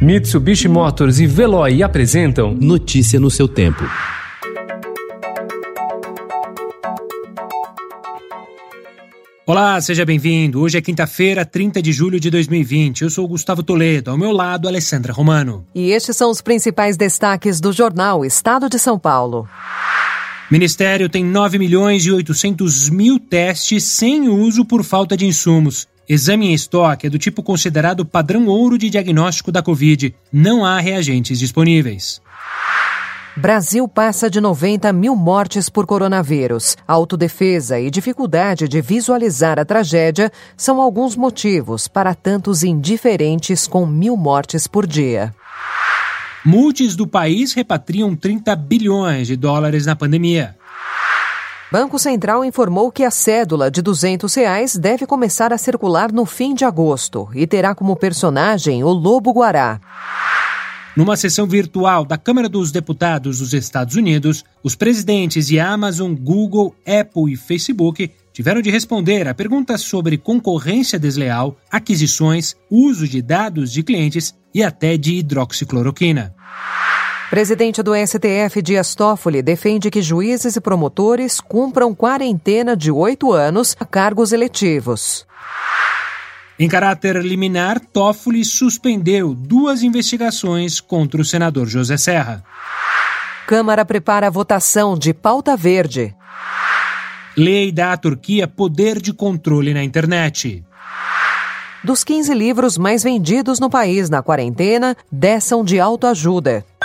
Mitsubishi Motors e Veloy apresentam Notícia no seu tempo. Olá, seja bem-vindo. Hoje é quinta-feira, 30 de julho de 2020. Eu sou Gustavo Toledo, ao meu lado, Alessandra Romano. E estes são os principais destaques do jornal Estado de São Paulo. Ministério tem 9 milhões e 800 mil testes sem uso por falta de insumos. Exame em estoque é do tipo considerado padrão ouro de diagnóstico da Covid. Não há reagentes disponíveis. Brasil passa de 90 mil mortes por coronavírus. Autodefesa e dificuldade de visualizar a tragédia são alguns motivos para tantos indiferentes com mil mortes por dia. Multis do país repatriam 30 bilhões de dólares na pandemia. Banco Central informou que a cédula de 200 reais deve começar a circular no fim de agosto e terá como personagem o Lobo Guará. Numa sessão virtual da Câmara dos Deputados dos Estados Unidos, os presidentes de Amazon, Google, Apple e Facebook tiveram de responder a perguntas sobre concorrência desleal, aquisições, uso de dados de clientes e até de hidroxicloroquina. Presidente do STF, Dias Toffoli, defende que juízes e promotores cumpram quarentena de oito anos a cargos eletivos. Em caráter liminar, Toffoli suspendeu duas investigações contra o senador José Serra. Câmara prepara a votação de pauta verde. Lei dá à Turquia poder de controle na internet. Dos 15 livros mais vendidos no país na quarentena, 10 são de autoajuda.